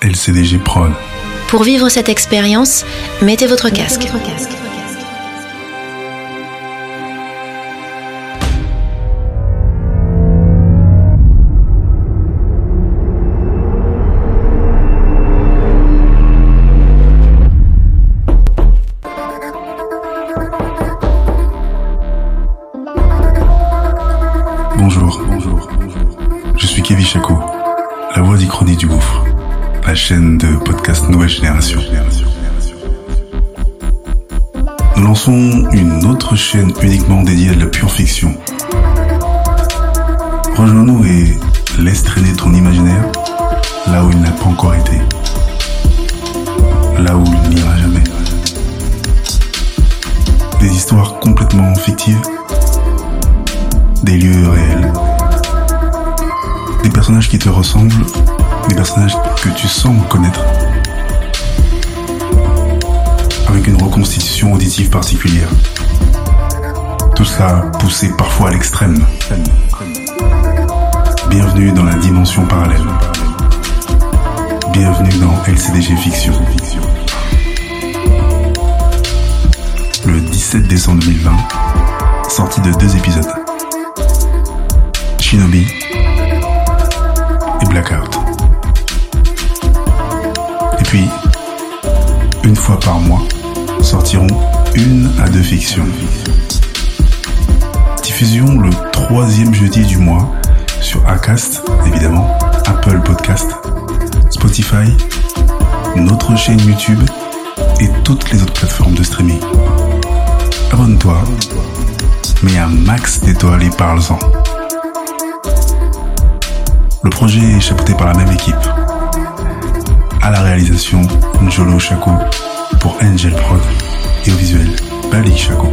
LCDG Prod. Pour vivre cette expérience, mettez votre casque. Bonjour. Bonjour. Je suis Kevin Chaco, la voix d'Ichronie du Gouffre, la chaîne de podcast Nouvelle Génération. Nous lançons une autre chaîne uniquement dédiée à de la pure fiction. Rejoins-nous et laisse traîner ton imaginaire là où il n'a pas encore été. Là où il n'ira jamais. Des histoires complètement fictives des lieux réels, des personnages qui te ressemblent, des personnages que tu sembles connaître, avec une reconstitution auditive particulière. Tout cela poussé parfois à l'extrême. Bienvenue dans la dimension parallèle. Bienvenue dans LCDG Fiction. Le 17 décembre 2020, sortie de deux épisodes. Shinobi et Blackout. Par mois, sortiront une à deux fictions. Diffusion le troisième jeudi du mois sur Acast, évidemment, Apple Podcast, Spotify, notre chaîne YouTube et toutes les autres plateformes de streaming. Abonne-toi, mets un max d'étoiles et parle-en. Le projet est chapeauté par la même équipe. À la réalisation, Njolo Chaco pour Angel Prod et au visuel, Balik Chaco.